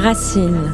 Racine.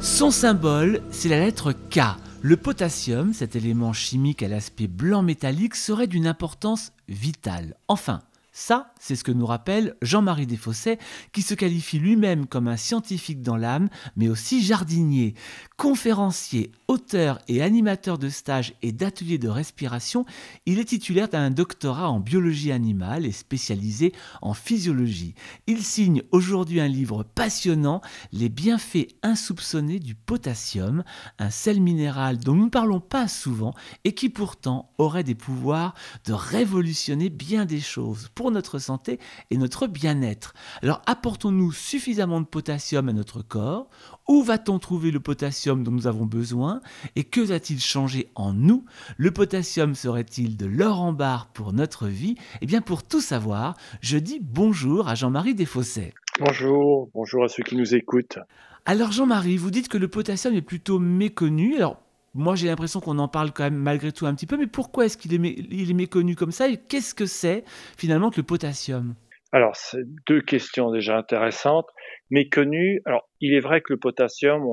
Son symbole, c'est la lettre K. Le potassium, cet élément chimique à l'aspect blanc métallique, serait d'une importance vitale. Enfin, ça, c'est ce que nous rappelle Jean-Marie Desfossés, qui se qualifie lui-même comme un scientifique dans l'âme, mais aussi jardinier. Conférencier, auteur et animateur de stages et d'ateliers de respiration, il est titulaire d'un doctorat en biologie animale et spécialisé en physiologie. Il signe aujourd'hui un livre passionnant, Les bienfaits insoupçonnés du potassium, un sel minéral dont nous ne parlons pas souvent et qui pourtant aurait des pouvoirs de révolutionner bien des choses notre santé et notre bien-être. Alors apportons-nous suffisamment de potassium à notre corps? Où va-t-on trouver le potassium dont nous avons besoin? Et que va-t-il changer en nous? Le potassium serait-il de l'or en barre pour notre vie? Eh bien pour tout savoir, je dis bonjour à Jean-Marie Desfossés. Bonjour, bonjour à ceux qui nous écoutent. Alors Jean-Marie, vous dites que le potassium est plutôt méconnu. Alors moi j'ai l'impression qu'on en parle quand même malgré tout un petit peu, mais pourquoi est-ce qu'il est, méconnu comme ça et qu'est-ce que c'est finalement que le potassium? Alors, c'est deux questions déjà intéressantes. Méconnu, alors il est vrai que le potassium,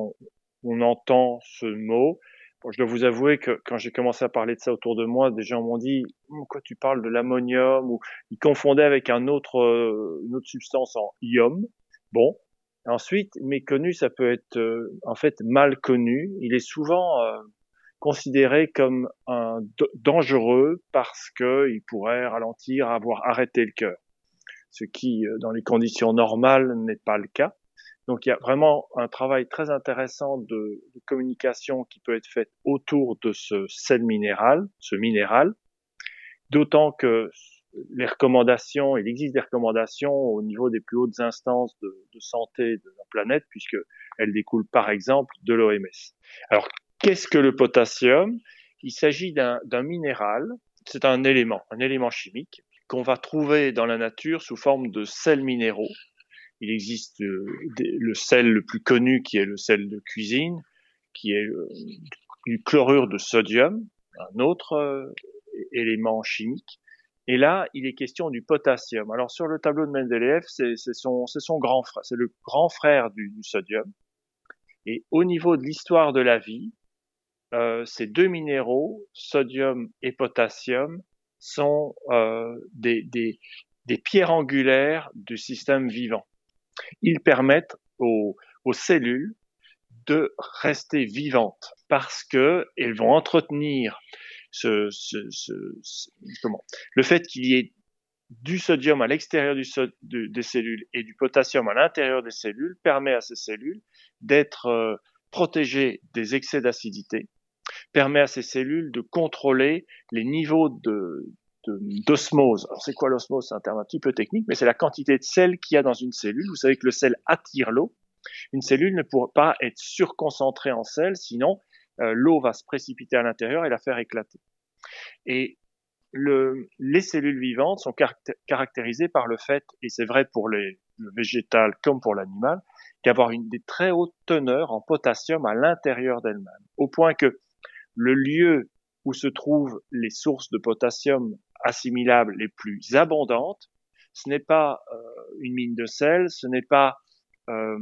on, entend ce mot. je dois vous avouer que quand j'ai commencé à parler de ça autour de moi, des gens m'ont dit Pourquoi tu parles de l'ammonium ou ils confondaient avec un autre, euh, une autre substance en ium. Bon, Ensuite, méconnu, ça peut être euh, en fait mal connu. Il est souvent euh, considéré comme un dangereux parce qu'il pourrait ralentir, avoir arrêté le cœur, ce qui, euh, dans les conditions normales, n'est pas le cas. Donc, il y a vraiment un travail très intéressant de, de communication qui peut être fait autour de ce sel minéral, ce minéral, d'autant que les recommandations, il existe des recommandations au niveau des plus hautes instances de, santé de la planète, puisque elles découlent par exemple de l'OMS. Alors, qu'est-ce que le potassium? Il s'agit d'un minéral, c'est un élément, un élément chimique qu'on va trouver dans la nature sous forme de sels minéraux. Il existe euh, le sel le plus connu qui est le sel de cuisine, qui est euh, du chlorure de sodium, un autre euh, élément chimique. Et là, il est question du potassium. Alors sur le tableau de Mendeleev, c'est son, grand frère, c'est le grand frère du, sodium. Et au niveau de l'histoire de la vie, euh, ces deux minéraux, sodium et potassium, sont euh, des, pierres angulaires du système vivant. Ils permettent aux, aux cellules de rester vivantes parce qu'elles vont entretenir le fait qu'il y ait du sodium à l'extérieur des cellules et du potassium à l'intérieur des cellules permet à ces cellules d'être euh, protégées des excès d'acidité, permet à ces cellules de contrôler les niveaux d'osmose. Alors c'est quoi l'osmose? C'est un terme un petit peu technique, mais c'est la quantité de sel qu'il y a dans une cellule. Vous savez que le sel attire l'eau. Une cellule ne pourra pas être surconcentrée en sel, sinon euh, l'eau va se précipiter à l'intérieur et la faire éclater. Et le, les cellules vivantes sont caractérisées par le fait, et c'est vrai pour les, le végétal comme pour l'animal, d'avoir une des très hautes teneurs en potassium à l'intérieur d'elles-mêmes, au point que le lieu où se trouvent les sources de potassium assimilables les plus abondantes, ce n'est pas euh, une mine de sel, ce n'est pas euh,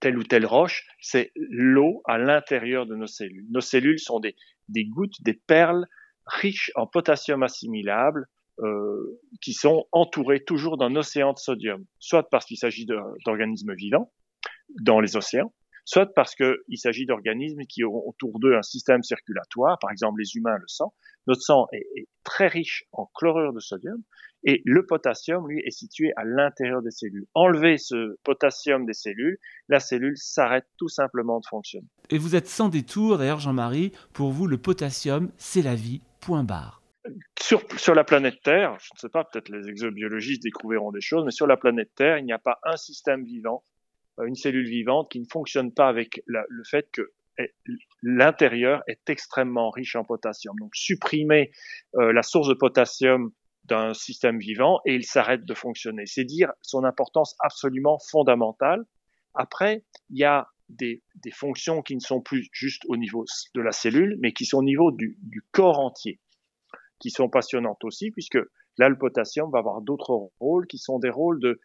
telle ou telle roche, c'est l'eau à l'intérieur de nos cellules. Nos cellules sont des, gouttes, des perles riches en potassium assimilable, euh, qui sont entourées toujours d'un océan de sodium, soit parce qu'il s'agit d'organismes vivants dans les océans, soit parce qu'il s'agit d'organismes qui ont autour d'eux un système circulatoire, par exemple les humains le sang. Notre sang est, est très riche en chlorure de sodium, et le potassium, lui, est situé à l'intérieur des cellules. Enlever ce potassium des cellules, la cellule s'arrête tout simplement de fonctionner. Et vous êtes sans détour, d'ailleurs, Jean-Marie, pour vous, le potassium, c'est la vie, point barre. Sur, sur, la planète Terre, je ne sais pas, peut-être les exobiologistes découvriront des choses, mais sur la planète Terre, il n'y a pas un système vivant, une cellule vivante qui ne fonctionne pas avec le fait que l'intérieur est extrêmement riche en potassium. Donc supprimer euh, la source de potassium d'un système vivant et il s'arrête de fonctionner. C'est dire son importance absolument fondamentale. Après, il y a des, fonctions qui ne sont plus juste au niveau de la cellule, mais qui sont au niveau du, du corps entier, qui sont passionnantes aussi, puisque là, le potassium va avoir d'autres rôles qui sont des rôles de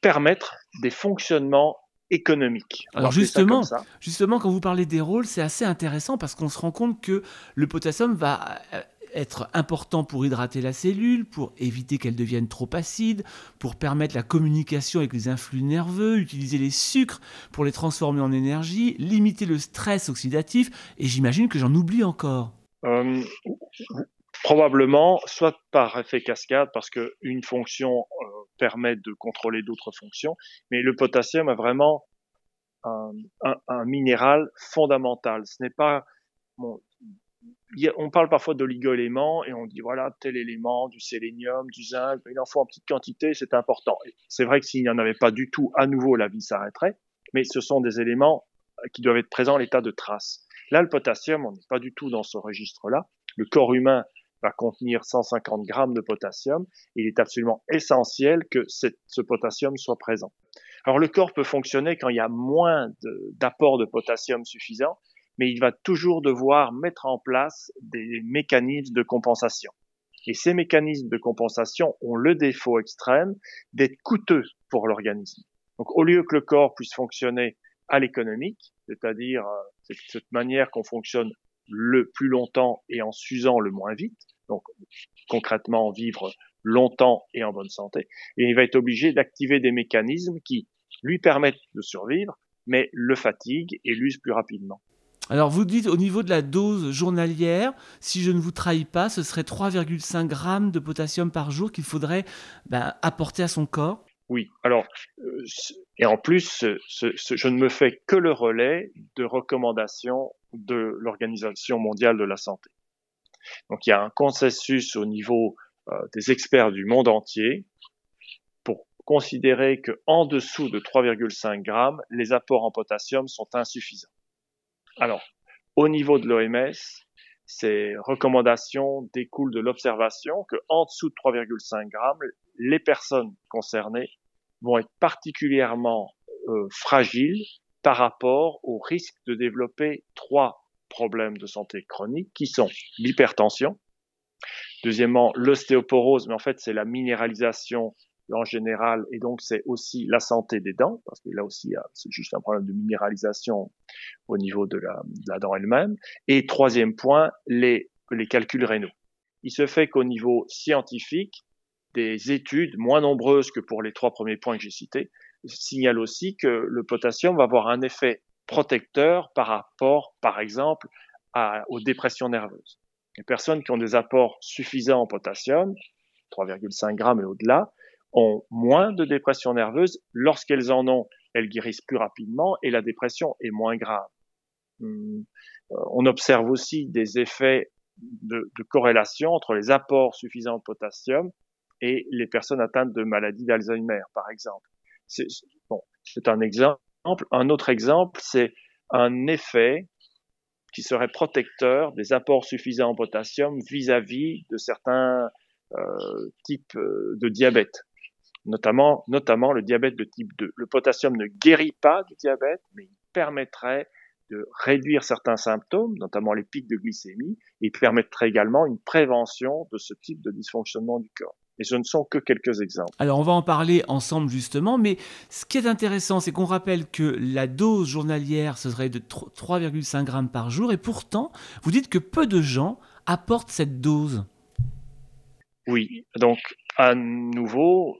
permettre des fonctionnements économiques. Alors justement, justement, quand vous parlez des rôles, c'est assez intéressant parce qu'on se rend compte que le potassium va euh, être important pour hydrater la cellule, pour éviter qu'elle devienne trop acide, pour permettre la communication avec les influx nerveux, utiliser les sucres pour les transformer en énergie, limiter le stress oxydatif, et j'imagine que j'en oublie encore. Euh, probablement, soit par effet cascade, parce qu'une fonction euh, permet de contrôler d'autres fonctions, mais le potassium a vraiment un, minéral fondamental. Ce n'est pas on parle parfois d'oligo-éléments et on dit voilà tel élément, du sélénium, du zinc, il en faut en petite quantité, c'est important. C'est vrai que s'il n'y en avait pas du tout, à nouveau la vie s'arrêterait, mais ce sont des éléments qui doivent être présents à l'état de trace. Là, le potassium, on n'est pas du tout dans ce registre-là. Le corps humain va contenir 150 grammes de potassium. Il est absolument essentiel que ce potassium soit présent. Alors le corps peut fonctionner quand il y a moins d'apport de potassium suffisant, mais il va toujours devoir mettre en place des mécanismes de compensation. Et ces mécanismes de compensation ont le défaut extrême d'être coûteux pour l'organisme. Donc au lieu que le corps puisse fonctionner à l'économique, c'est-à-dire euh, cette manière qu'on fonctionne le plus longtemps et en s'usant le moins vite, donc concrètement vivre longtemps et en bonne santé, et il va être obligé d'activer des mécanismes qui lui permettent de survivre, mais le fatiguent et l'usent plus rapidement. Alors vous dites au niveau de la dose journalière, si je ne vous trahis pas, ce serait 3,5 grammes de potassium par jour qu'il faudrait ben, apporter à son corps? Oui, alors, euh, et en plus, je ne me fais que le relais de recommandations de l'Organisation mondiale de la santé. Donc il y a un consensus au niveau euh, des experts du monde entier pour considérer que en dessous de 3,5 grammes, les apports en potassium sont insuffisants. Alors, au niveau de l'OMS, ces recommandations découlent de l'observation que en dessous de 3,5 grammes, les personnes concernées vont être particulièrement euh, fragiles par rapport au risque de développer trois problèmes de santé chroniques qui sont l'hypertension, deuxièmement l'ostéoporose, mais en fait c'est la minéralisation en général, et donc c'est aussi la santé des dents, parce que là aussi c'est juste un problème de minéralisation au niveau de la, de la dent elle-même. Et troisième point, les calculs rénaux. Il se fait qu'au niveau scientifique, des études moins nombreuses que pour les trois premiers points que j'ai cités signalent aussi que le potassium va avoir un effet protecteur par rapport, par exemple, aux dépressions nerveuses. Les personnes qui ont des apports suffisants en potassium, 3,5 grammes et au-delà, ont moins de dépression nerveuse. Lorsqu'elles en ont, elles guérissent plus rapidement et la dépression est moins grave. Hum, euh, on observe aussi des effets de, de, corrélation entre les apports suffisants en potassium et les personnes atteintes de maladie d'Alzheimer, par exemple. C'est un exemple. Un autre exemple, c'est un effet qui serait protecteur des apports suffisants en potassium vis-à-vis -vis de certains euh, types euh, de diabète notamment, notamment le diabète de type 2. Le potassium ne guérit pas du diabète, mais il permettrait de réduire certains symptômes, notamment les pics de glycémie, et permettrait également une prévention de ce type de dysfonctionnement du corps. Et ce ne sont que quelques exemples. Alors on va en parler ensemble justement, mais ce qui est intéressant, c'est qu'on rappelle que la dose journalière, ce serait de 3,5 grammes par jour, et pourtant, vous dites que peu de gens apportent cette dose. Oui, donc à nouveau,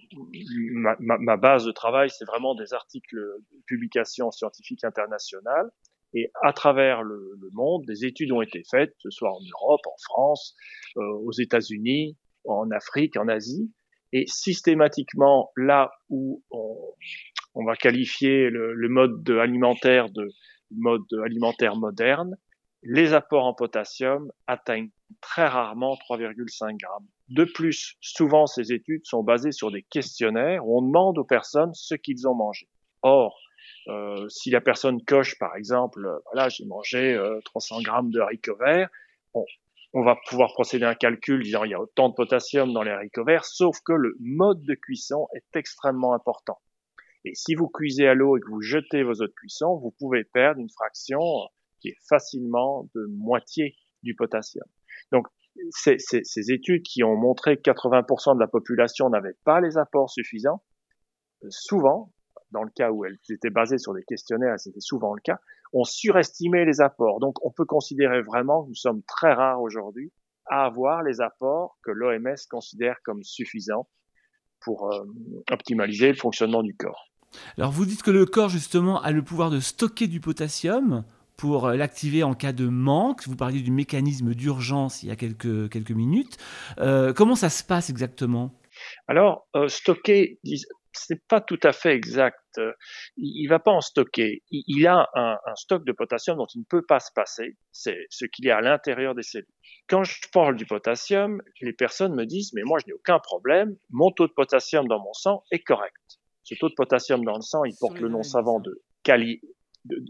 ma, base de travail, c'est vraiment des articles de publications scientifiques internationales. Et à travers le, monde, des études ont été faites, que ce soit en Europe, en France, euh, aux États-Unis, en Afrique, en Asie. Et systématiquement, là où on, va qualifier le, mode alimentaire de mode alimentaire moderne, les apports en potassium atteignent très rarement 3,5 grammes. De plus, souvent ces études sont basées sur des questionnaires où on demande aux personnes ce qu'ils ont mangé. Or, euh, si la personne coche, par exemple, euh, voilà, j'ai mangé euh, 300 grammes de haricots verts, on, on, va pouvoir procéder à un calcul disant il y a autant de potassium dans les haricots verts, sauf que le mode de cuisson est extrêmement important. Et si vous cuisez à l'eau et que vous jetez vos eaux de cuisson, vous pouvez perdre une fraction qui est facilement de moitié du potassium. Donc, ces, ces, études qui ont montré que 80% de la population n'avait pas les apports suffisants, souvent, dans le cas où elles étaient basées sur des questionnaires, c'était souvent le cas, on surestimait les apports. Donc on peut considérer vraiment que nous sommes très rares aujourd'hui à avoir les apports que l'OMS considère comme suffisants pour euh, optimaliser le fonctionnement du corps. Alors vous dites que le corps justement a le pouvoir de stocker du potassium pour euh, l'activer en cas de manque. Vous parliez du mécanisme d'urgence il y a quelques, quelques minutes. Euh, comment ça se passe exactement? Alors, stocker, c'est pas tout à fait exact. Il, ne va pas en stocker. Il, a un, stock de potassium dont il ne peut pas se passer. C'est ce qu'il y a à l'intérieur des cellules. Quand je parle du potassium, les personnes me disent mais moi je n'ai aucun problème. Mon taux de potassium dans mon sang est correct. Ce taux de potassium dans le sang, il porte le nom savant de cali.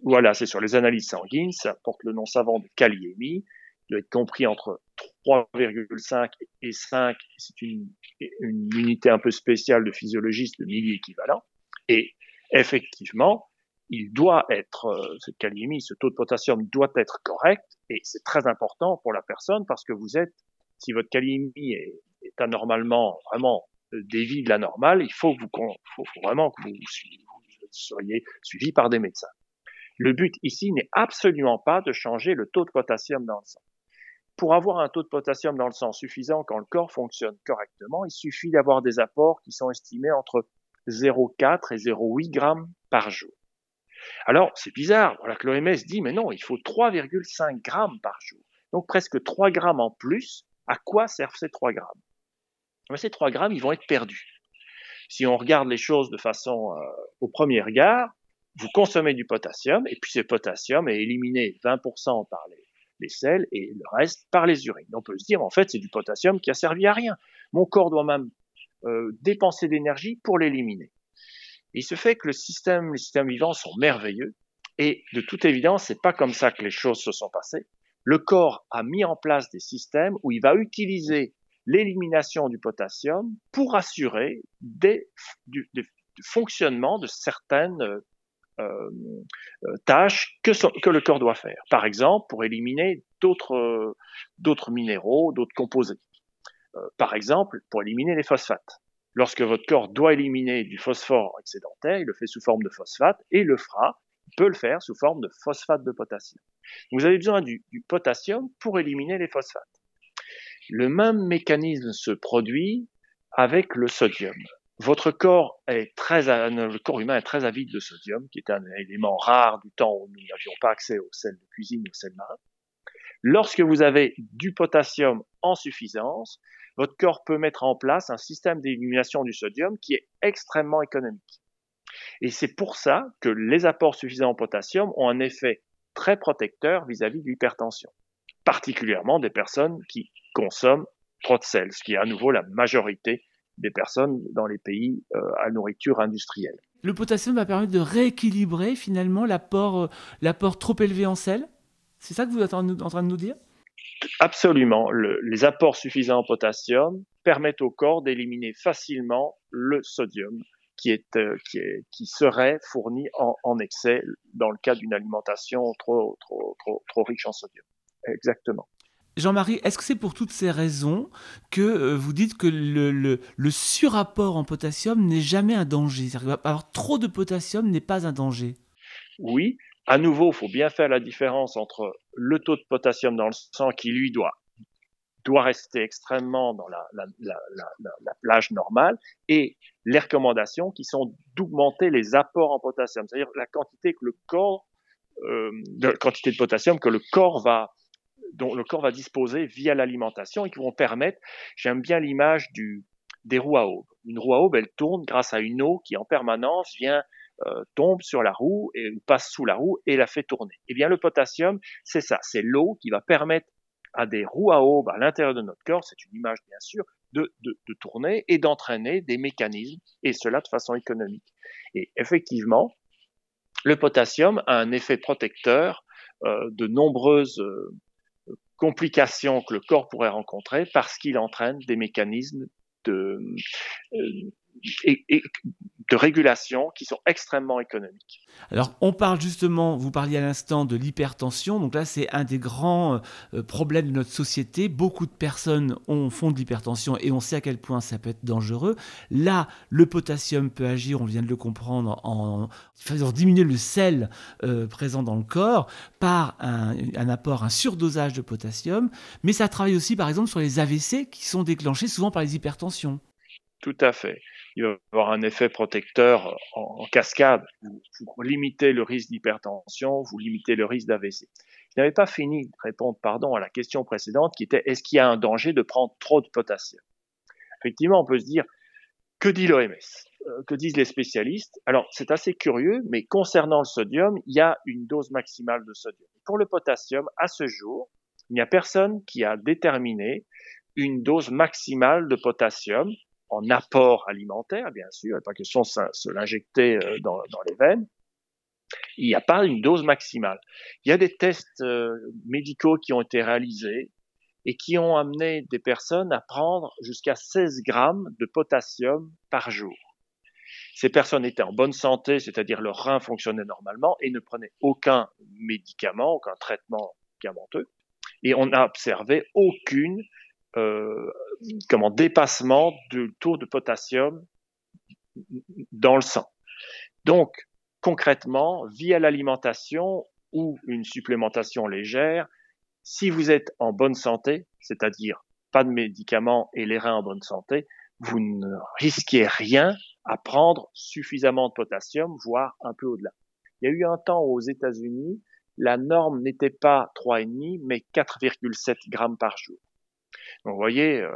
voilà, c'est sur les analyses sanguines. Ça porte le nom savant de kaliémie doit être compris entre 3,5 et 5. C'est une, unité un peu spéciale de physiologiste, de milli-équivalent. Et effectivement, il doit être, euh, cette kaliémie, ce taux de potassium doit être correct. Et c'est très important pour la personne parce que vous êtes, si votre kaliémie est, anormalement, vraiment euh, dévie de la normale, il faut, que vous, vraiment que vous soyez suivi par des médecins. Le but ici n'est absolument pas de changer le taux de potassium dans le sang. Pour avoir un taux de potassium dans le sang suffisant quand le corps fonctionne correctement, il suffit d'avoir des apports qui sont estimés entre 0,4 et 0,8 grammes par jour. Alors, c'est bizarre, voilà que l'OMS dit, mais non, il faut 3,5 grammes par jour. Donc presque 3 grammes en plus. À quoi servent ces 3 grammes? Ces 3 grammes, ils vont être perdus. Si on regarde les choses de façon euh, au premier regard, vous consommez du potassium, et puis ce potassium est éliminé 20% par les les sels et le reste par les urines. On peut se dire, en fait, c'est du potassium qui a servi à rien. Mon corps doit même euh, dépenser d'énergie pour l'éliminer. Il se fait que le système, les systèmes vivants sont merveilleux et de toute évidence, c'est pas comme ça que les choses se sont passées. Le corps a mis en place des systèmes où il va utiliser l'élimination du potassium pour assurer des, du, fonctionnement de certaines euh, tâches que, le corps doit faire. Par exemple, pour éliminer d'autres euh, minéraux, d'autres composés. par exemple, pour éliminer les phosphates. Lorsque votre corps doit éliminer du phosphore excédentaire, il le fait sous forme de phosphate et le fera, il peut le faire sous forme de phosphate de potassium. Vous avez besoin du potassium pour éliminer les phosphates. Le même mécanisme se produit avec le sodium votre corps est très, le corps humain est très avide de sodium, qui est un élément rare du temps où nous n'avions pas accès aux sels de cuisine, aux sels marins. Lorsque vous avez du potassium en suffisance, votre corps peut mettre en place un système d'élimination du sodium qui est extrêmement économique. Et c'est pour ça que les apports suffisants en potassium ont un effet très protecteur vis-à-vis -vis de l'hypertension, particulièrement des personnes qui consomment trop de sel, ce qui est à nouveau la majorité des personnes dans les pays euh, à nourriture industrielle. Le potassium va permettre de rééquilibrer finalement l'apport, euh, l'apport trop élevé en sel C'est ça que vous êtes en, train de nous dire? Absolument. les apports suffisants en potassium permettent au corps d'éliminer facilement le sodium qui, est, euh, qui, est, qui serait fourni en, en, excès dans le cas d'une alimentation trop, trop, trop, trop riche en sodium. Exactement. Jean-Marie, est-ce que c'est pour toutes ces raisons que euh, vous dites que le, surapport en potassium n'est jamais un danger? Avoir trop de potassium n'est pas un danger. Oui, à nouveau, il faut bien faire la différence entre le taux de potassium dans le sang qui, lui, doit, doit rester extrêmement dans la, la, la plage normale et les recommandations qui sont d'augmenter les apports en potassium, c'est-à-dire la quantité euh, de potassium que le corps va dont le corps va disposer via l'alimentation et qui vont permettre, j'aime bien l'image du, des roues à aube. Une roue à aube, elle tourne grâce à une eau qui en permanence vient euh, tombe sur la roue et passe sous la roue et la fait tourner. Eh bien, le potassium, c'est ça, c'est l'eau qui va permettre à des roues à aube à l'intérieur de notre corps, c'est une image bien sûr, de, de, de tourner et d'entraîner des mécanismes, et cela de façon économique. Et effectivement, le potassium a un effet protecteur euh, de nombreuses euh, complications que le corps pourrait rencontrer parce qu'il entraîne des mécanismes de, et, de régulation qui sont extrêmement économiques. Alors, on parle justement, vous parliez à l'instant de l'hypertension. Donc là, c'est un des grands euh, problèmes de notre société. Beaucoup de personnes ont, font de l'hypertension et on sait à quel point ça peut être dangereux. Là, le potassium peut agir, on vient de le comprendre, en faisant diminuer le sel euh, présent dans le corps par un, un apport, un surdosage de potassium. Mais ça travaille aussi, par exemple, sur les AVC qui sont déclenchés souvent par les hypertensions. Tout à fait. Il va avoir un effet protecteur en, cascade. Vous, limitez le risque d'hypertension, vous limitez le risque d'AVC. Je n'avais pas fini de répondre, pardon, à la question précédente qui était est-ce qu'il y a un danger de prendre trop de potassium? Effectivement, on peut se dire que dit l'OMS euh, Que disent les spécialistes? Alors, c'est assez curieux, mais concernant le sodium, il y a une dose maximale de sodium. Pour le potassium, à ce jour, il n'y a personne qui a déterminé une dose maximale de potassium en apport alimentaire, bien sûr, il pas question de se l'injecter euh, dans, les veines. Il n'y a pas une dose maximale. Il y a des tests euh, médicaux qui ont été réalisés et qui ont amené des personnes à prendre jusqu'à 16 grammes de potassium par jour. Ces personnes étaient en bonne santé, c'est-à-dire leur rein fonctionnait normalement et ne prenaient aucun médicament, aucun traitement médicamenteux. Et on n'a observé aucune euh, comment dépassement du taux de potassium dans le sang. Donc, concrètement, via l'alimentation ou une supplémentation légère, si vous êtes en bonne santé, c'est-à-dire pas de médicaments et les reins en bonne santé, vous ne risquez rien à prendre suffisamment de potassium, voire un peu au-delà. Il y a eu un temps aux États-Unis, la norme n'était pas 3,5, mais 4,7 grammes par jour. Donc, vous voyez, euh,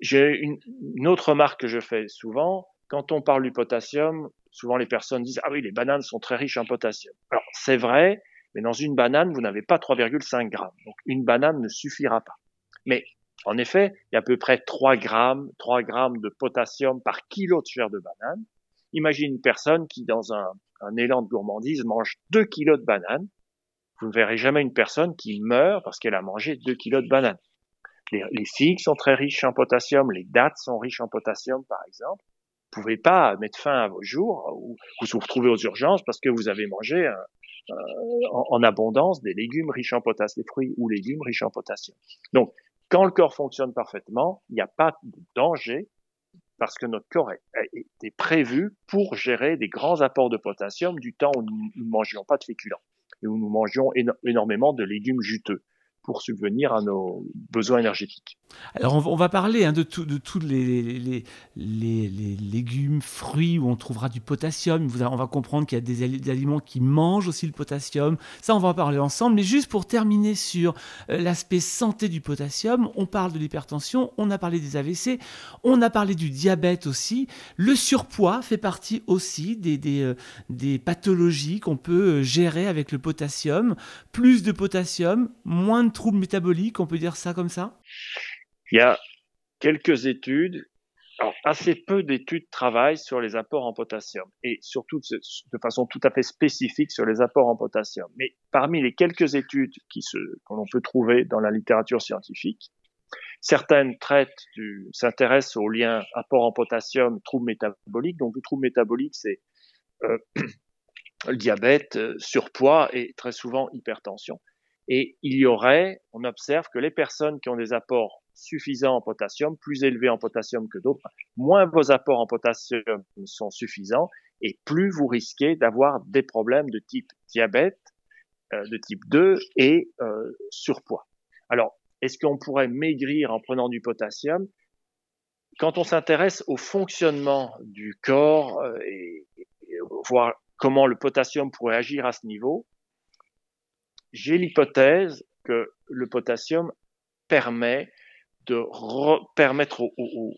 j'ai une, autre remarque que je fais souvent. Quand on parle du potassium, souvent les personnes disent ah oui, les bananes sont très riches en potassium. Alors c'est vrai, mais dans une banane, vous n'avez pas 3,5 grammes. Donc une banane ne suffira pas. Mais en effet, il y a à peu près 3 grammes, 3 grammes de potassium par kilo de chair de banane. Imagine une personne qui, dans un, élan de gourmandise, mange 2 kilos de banane. Vous ne verrez jamais une personne qui meurt parce qu'elle a mangé 2 kilos de banane. Les, figues sont très riches en potassium, les dattes sont riches en potassium, par exemple. Vous pouvez pas mettre fin à vos jours ou vous vous retrouvez aux urgences parce que vous avez mangé euh, euh, en, abondance des légumes riches en potassium, des fruits ou légumes riches en potassium. Donc, quand le corps fonctionne parfaitement, il n'y a pas de danger parce que notre corps est, prévu pour gérer des grands apports de potassium du temps où nous ne mangions pas de féculents et où nous mangions énormément de légumes juteux pour subvenir à nos besoins énergétiques. Alors on, va parler hein, de tous les, légumes, fruits où on trouvera du potassium. On va comprendre qu'il y a des, aliments qui mangent aussi le potassium. Ça, on va en parler ensemble. Mais juste pour terminer sur euh, l'aspect santé du potassium, on parle de l'hypertension, on a parlé des AVC, on a parlé du diabète aussi. Le surpoids fait partie aussi des, des, euh, pathologies qu'on peut euh, gérer avec le potassium. Plus de potassium, moins de troubles métaboliques, on peut dire ça comme ça? Il y a quelques études, assez peu d'études travaillent sur les apports en potassium et surtout de façon tout à fait spécifique sur les apports en potassium. Mais parmi les quelques études qui que l'on peut trouver dans la littérature scientifique, certaines traitent s'intéressent au lien apport en potassium, troubles métaboliques. Donc le trouble métabolique, c'est euh, le diabète, euh, surpoids et très souvent hypertension. Et il y aurait, on observe que les personnes qui ont des apports suffisants en potassium, plus élevés en potassium que d'autres, moins vos apports en potassium sont suffisants et plus vous risquez d'avoir des problèmes de type diabète, euh, de type 2 et euh, surpoids. Alors, est-ce qu'on pourrait maigrir en prenant du potassium? Quand on s'intéresse au fonctionnement du corps euh, et voir comment le potassium pourrait agir à ce niveau, j'ai l'hypothèse que le potassium permet de permettre au,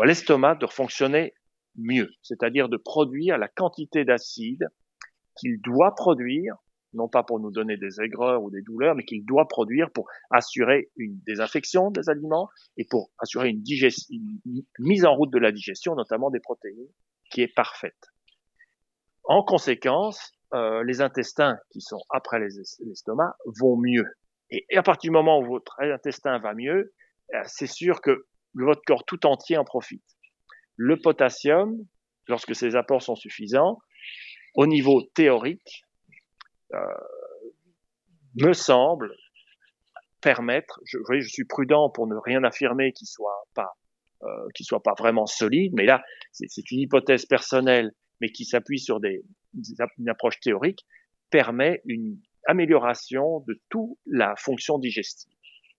à l'estomac de fonctionner mieux, c'est-à-dire de produire la quantité d'acide qu'il doit produire, non pas pour nous donner des aigreurs ou des douleurs, mais qu'il doit produire pour assurer une désinfection des aliments et pour assurer une, une mise en route de la digestion, notamment des protéines, qui est parfaite. En conséquence, euh, les intestins qui sont après l'estomac vont mieux. Et, à partir du moment où votre intestin va mieux, euh, c'est sûr que votre corps tout entier en profite. le potassium, lorsque ces apports sont suffisants, au niveau théorique, euh, me semble permettre, je, vous voyez, je suis prudent pour ne rien affirmer qui soit pas, qui soit pas vraiment solide, mais là, c'est une hypothèse personnelle, mais qui s'appuie sur des, une approche théorique, permet une amélioration de toute la fonction digestive.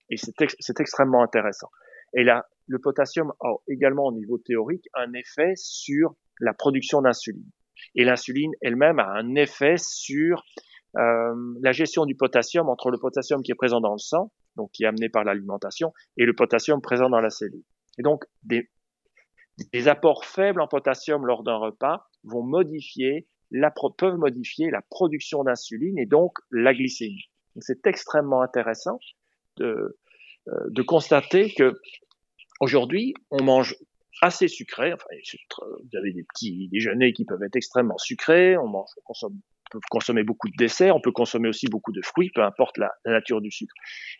Et c'est extrêmement intéressant. Et là, le potassium a également au niveau théorique un effet sur la production d'insuline. Et l'insuline elle-même a un effet sur euh, la gestion du potassium entre le potassium qui est présent dans le sang, donc qui est amené par l'alimentation, et le potassium présent dans la cellule. Et donc, des, des apports faibles en potassium lors d'un repas vont modifier la, peuvent modifier la production d'insuline et donc la glycémie. C'est extrêmement intéressant de, euh, de constater que aujourd'hui, on mange assez sucré. Enfin, vous avez des petits déjeuners qui peuvent être extrêmement sucrés. On mange, on consomme, peut consommer beaucoup de desserts. On peut consommer aussi beaucoup de fruits, peu importe la, la nature du sucre.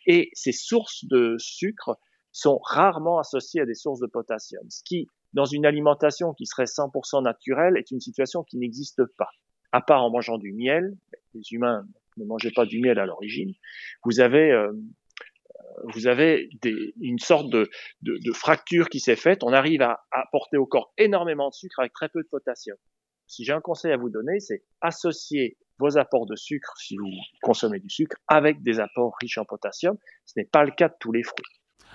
Et ces sources de sucre sont rarement associées à des sources de potassium, ce qui dans une alimentation qui serait 100% naturelle est une situation qui n'existe pas. À part en mangeant du miel, les humains ne mangeaient pas du miel à l'origine, vous avez, euh, vous avez des, une sorte de, de, de, fracture qui s'est faite. On arrive à, apporter au corps énormément de sucre avec très peu de potassium. Si j'ai un conseil à vous donner, c'est associer vos apports de sucre, si vous consommez du sucre, avec des apports riches en potassium. Ce n'est pas le cas de tous les fruits.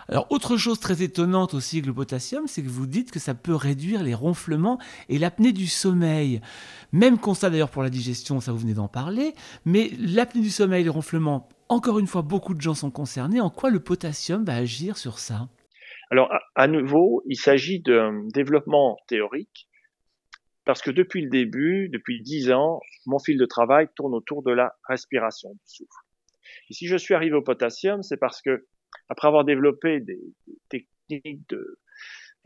Alors, autre chose très étonnante aussi avec le potassium, c'est que vous dites que ça peut réduire les ronflements et l'apnée du sommeil. Même constat d'ailleurs pour la digestion, ça vous venez d'en parler, mais l'apnée du sommeil, les ronflements, encore une fois, beaucoup de gens sont concernés. En quoi le potassium va agir sur ça? Alors, à nouveau, il s'agit d'un développement théorique parce que depuis le début, depuis dix ans, mon fil de travail tourne autour de la respiration du souffle. Et si je suis arrivé au potassium, c'est parce que après avoir développé des, techniques de,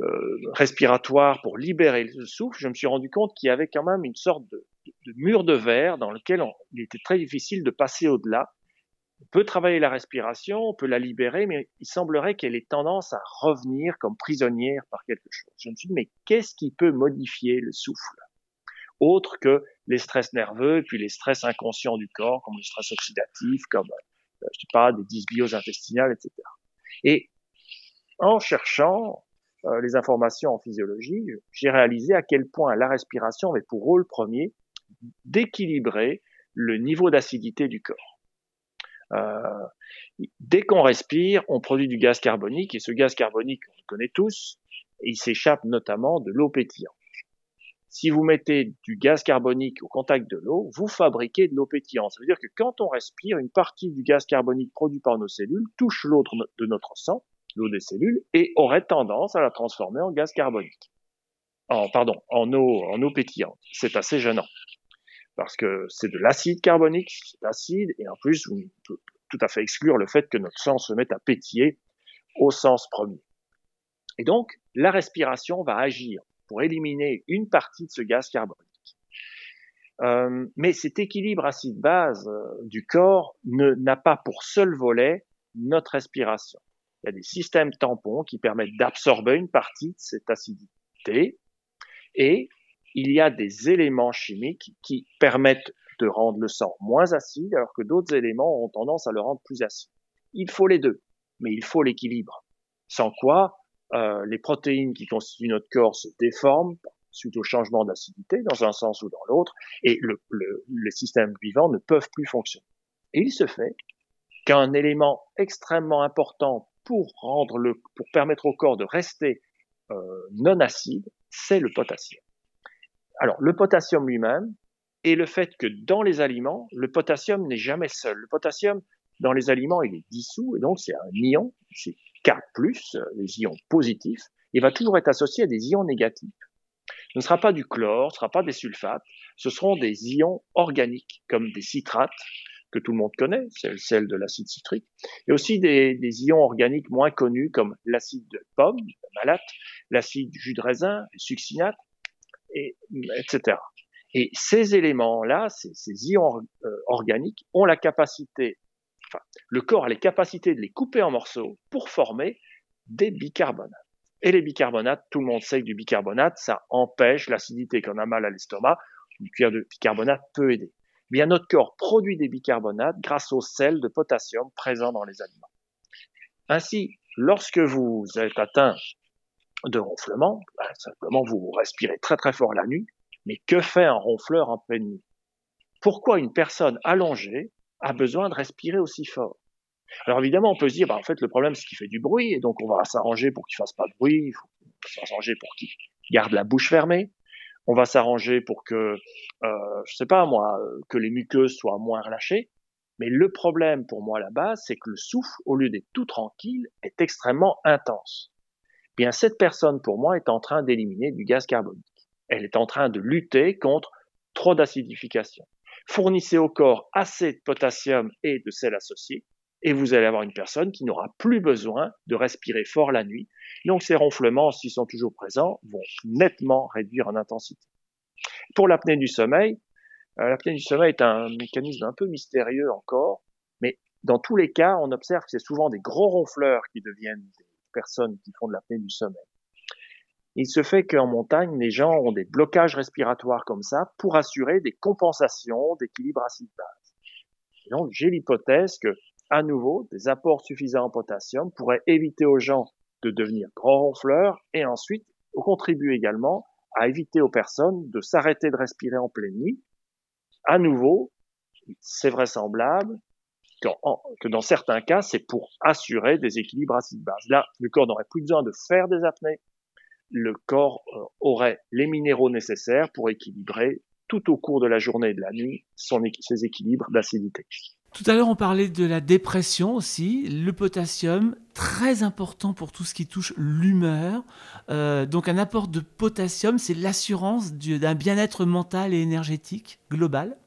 euh, respiratoires pour libérer le souffle, je me suis rendu compte qu'il y avait quand même une sorte de, mur de verre dans lequel il était très difficile de passer au-delà. On peut travailler la respiration, on peut la libérer, mais il semblerait qu'elle ait tendance à revenir comme prisonnière par quelque chose. Je me suis dit, mais qu'est-ce qui peut modifier le souffle? Autre que les stress nerveux, puis les stress inconscients du corps, comme le stress oxydatif, comme euh, je sais pas, des dysbioses intestinales, etc. Et en cherchant euh, les informations en physiologie, j'ai réalisé à quel point la respiration avait pour rôle premier d'équilibrer le niveau d'acidité du corps. Euh, dès qu'on respire, on produit du gaz carbonique et ce gaz carbonique, on le connaît tous, il s'échappe notamment de l'eau pétillante. Si vous mettez du gaz carbonique au contact de l'eau, vous fabriquez de l'eau pétillante. Ça veut dire que quand on respire, une partie du gaz carbonique produit par nos cellules touche l'eau de notre sang, l'eau des cellules, et aurait tendance à la transformer en gaz carbonique. En, pardon, en eau, en eau pétillante. C'est assez gênant. Parce que c'est de l'acide carbonique, c'est acide, et en plus, vous pouvez tout à fait exclure le fait que notre sang se mette à pétiller au sens premier. Et donc, la respiration va agir pour éliminer une partie de ce gaz carbonique. Euh, mais cet équilibre acide-base euh, du corps n'a pas pour seul volet notre respiration. Il y a des systèmes tampons qui permettent d'absorber une partie de cette acidité et il y a des éléments chimiques qui permettent de rendre le sang moins acide alors que d'autres éléments ont tendance à le rendre plus acide. Il faut les deux, mais il faut l'équilibre. Sans quoi, euh, les protéines qui constituent notre corps se déforment suite au changement d'acidité dans un sens ou dans l'autre, et le, le, les systèmes vivants ne peuvent plus fonctionner. Et il se fait qu'un élément extrêmement important pour rendre le, pour permettre au corps de rester euh, non acide, c'est le potassium. Alors le potassium lui-même et le fait que dans les aliments, le potassium n'est jamais seul. Le potassium dans les aliments, il est dissous et donc c'est un ion, c'est K+, les ions positifs, il va toujours être associé à des ions négatifs. Ce ne sera pas du chlore, ce ne sera pas des sulfates, ce seront des ions organiques, comme des citrates, que tout le monde connaît, celle de l'acide citrique, et aussi des, ions organiques moins connus, comme l'acide de pomme, la malate, l'acide jus de raisin, succinate, et, etc. Et ces éléments-là, ces, ions euh, organiques, ont la capacité le corps a les capacités de les couper en morceaux pour former des bicarbonates. Et les bicarbonates, tout le monde sait que du bicarbonate, ça empêche l'acidité qu'on a mal à l'estomac. Une cuillère de bicarbonate peut aider. Bien, notre corps produit des bicarbonates grâce au sel de potassium présent dans les aliments. Ainsi, lorsque vous êtes atteint de ronflement, ben, simplement vous respirez très très fort la nuit, mais que fait un ronfleur en pleine nuit? Pourquoi une personne allongée a besoin de respirer aussi fort Alors évidemment, on peut se dire, ben, en fait, le problème c'est qu'il fait du bruit, et donc on va s'arranger pour qu'il fasse pas de bruit, il faut s'arranger pour qu'il garde la bouche fermée, on va s'arranger pour que, euh, je sais pas moi, que les muqueuses soient moins relâchées. Mais le problème pour moi là-bas, c'est que le souffle, au lieu d'être tout tranquille, est extrêmement intense. Bien, cette personne, pour moi, est en train d'éliminer du gaz carbonique. Elle est en train de lutter contre trop d'acidification. Fournissez au corps assez de potassium et de sel associés, et vous allez avoir une personne qui n'aura plus besoin de respirer fort la nuit. Donc ces ronflements, s'ils sont toujours présents, vont nettement réduire en intensité. Pour l'apnée du sommeil, euh, l'apnée du sommeil est un mécanisme un peu mystérieux encore, mais dans tous les cas, on observe que c'est souvent des gros ronfleurs qui deviennent des personnes qui font de l'apnée du sommeil. Il se fait qu'en montagne, les gens ont des blocages respiratoires comme ça pour assurer des compensations d'équilibre acide-base. Donc, j'ai l'hypothèse que, à nouveau, des apports suffisants en potassium pourraient éviter aux gens de devenir grands ronfleurs et ensuite contribuer également à éviter aux personnes de s'arrêter de respirer en pleine nuit à nouveau, c'est vraisemblable que, dans certains cas, c'est pour assurer des équilibres acide-base. Là, le corps n'aurait plus besoin de faire des apnées. Le corps euh, aurait les minéraux nécessaires pour équilibrer tout au cours de la journée et de la nuit son, ses équilibres d'acidité. Tout à l'heure, on parlait de la dépression aussi. Le potassium, très important pour tout ce qui touche l'humeur. Euh, donc, un apport de potassium, c'est l'assurance d'un bien-être mental et énergétique global.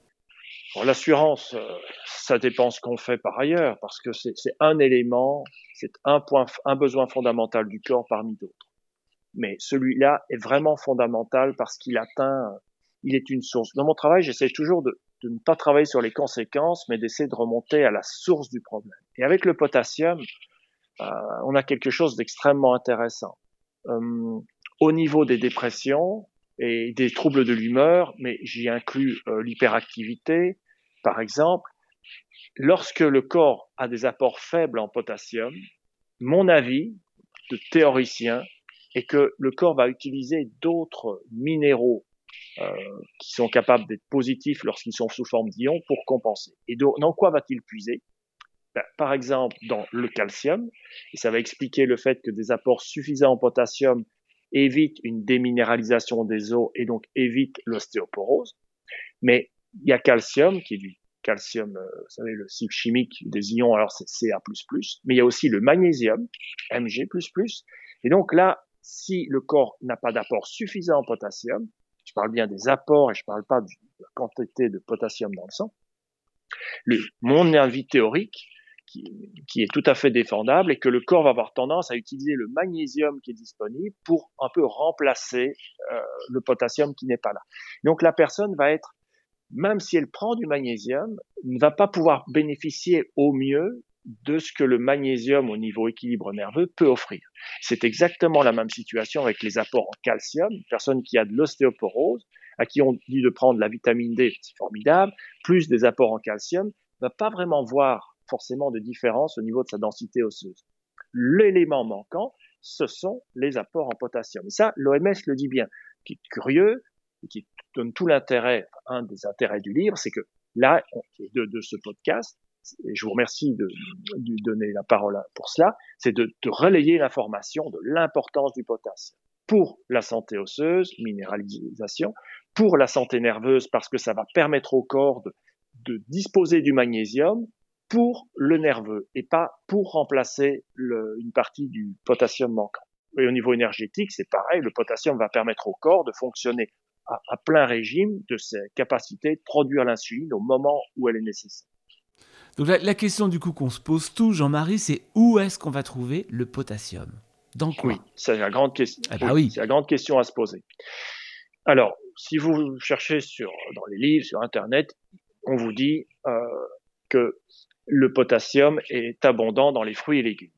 L'assurance, euh, ça dépend ce qu'on fait par ailleurs, parce que c'est un élément, c'est un point, un besoin fondamental du corps parmi d'autres. Mais celui-là est vraiment fondamental parce qu'il atteint, il est une source. Dans mon travail, j'essaie toujours de, ne pas travailler sur les conséquences, mais d'essayer de remonter à la source du problème. Et avec le potassium, euh, on a quelque chose d'extrêmement intéressant. Euh, au niveau des dépressions et des troubles de l'humeur, mais j'y inclus euh, l'hyperactivité, par exemple, lorsque le corps a des apports faibles en potassium, mon avis de théoricien est que le corps va utiliser d'autres minéraux euh, qui sont capables d'être positifs lorsqu'ils sont sous forme d'ions pour compenser. Et dans quoi va-t-il puiser? Ben, Par exemple, dans le calcium, et ça va expliquer le fait que des apports suffisants en potassium évitent une déminéralisation des os et donc évitent l'ostéoporose. Mais il y a calcium, qui est du calcium, euh, vous savez, le cycle chimique des ions, alors c'est Ca++, mais il y a aussi le magnésium, Mg++. Et donc là, si le corps n'a pas d'apport suffisant en potassium, je parle bien des apports et je ne parle pas de la quantité de potassium dans le sang. Le, mon avis théorique, qui, qui, est tout à fait défendable, est que le corps va avoir tendance à utiliser le magnésium qui est disponible pour un peu remplacer euh, le potassium qui n'est pas là. Donc la personne va être, même si elle prend du magnésium, ne va pas pouvoir bénéficier au mieux de ce que le magnésium au niveau équilibre nerveux peut offrir. C'est exactement la même situation avec les apports en calcium. Une personne qui a de l'ostéoporose, à qui on dit de prendre la vitamine D, c'est formidable, plus des apports en calcium, va pas vraiment voir forcément de différence au niveau de sa densité osseuse. L'élément manquant, ce sont les apports en potassium. Et ça, l'OMS le dit bien. Qui est curieux, et qui donne tout l'intérêt, un des intérêts du livre, c'est que là, de ce podcast, et je vous remercie de, de donner la parole pour cela, c'est de, relayer l'information de l'importance du potassium pour la santé osseuse, minéralisation, pour la santé nerveuse parce que ça va permettre au corps de, disposer du magnésium pour le nerveux et pas pour remplacer une partie du potassium manquant. Et au niveau énergétique, c'est pareil, le potassium va permettre au corps de fonctionner à plein régime de ses capacités de produire l'insuline au moment où elle est nécessaire. Donc la, question du coup qu'on se pose tous, Jean-Marie, c'est où est-ce qu'on va trouver le potassium? Dans quoi? Oui, c'est la grande question. Ah bah oui. C'est la grande question à se poser. Alors, si vous cherchez sur dans les livres, sur Internet, on vous dit euh, que le potassium est abondant dans les fruits et légumes.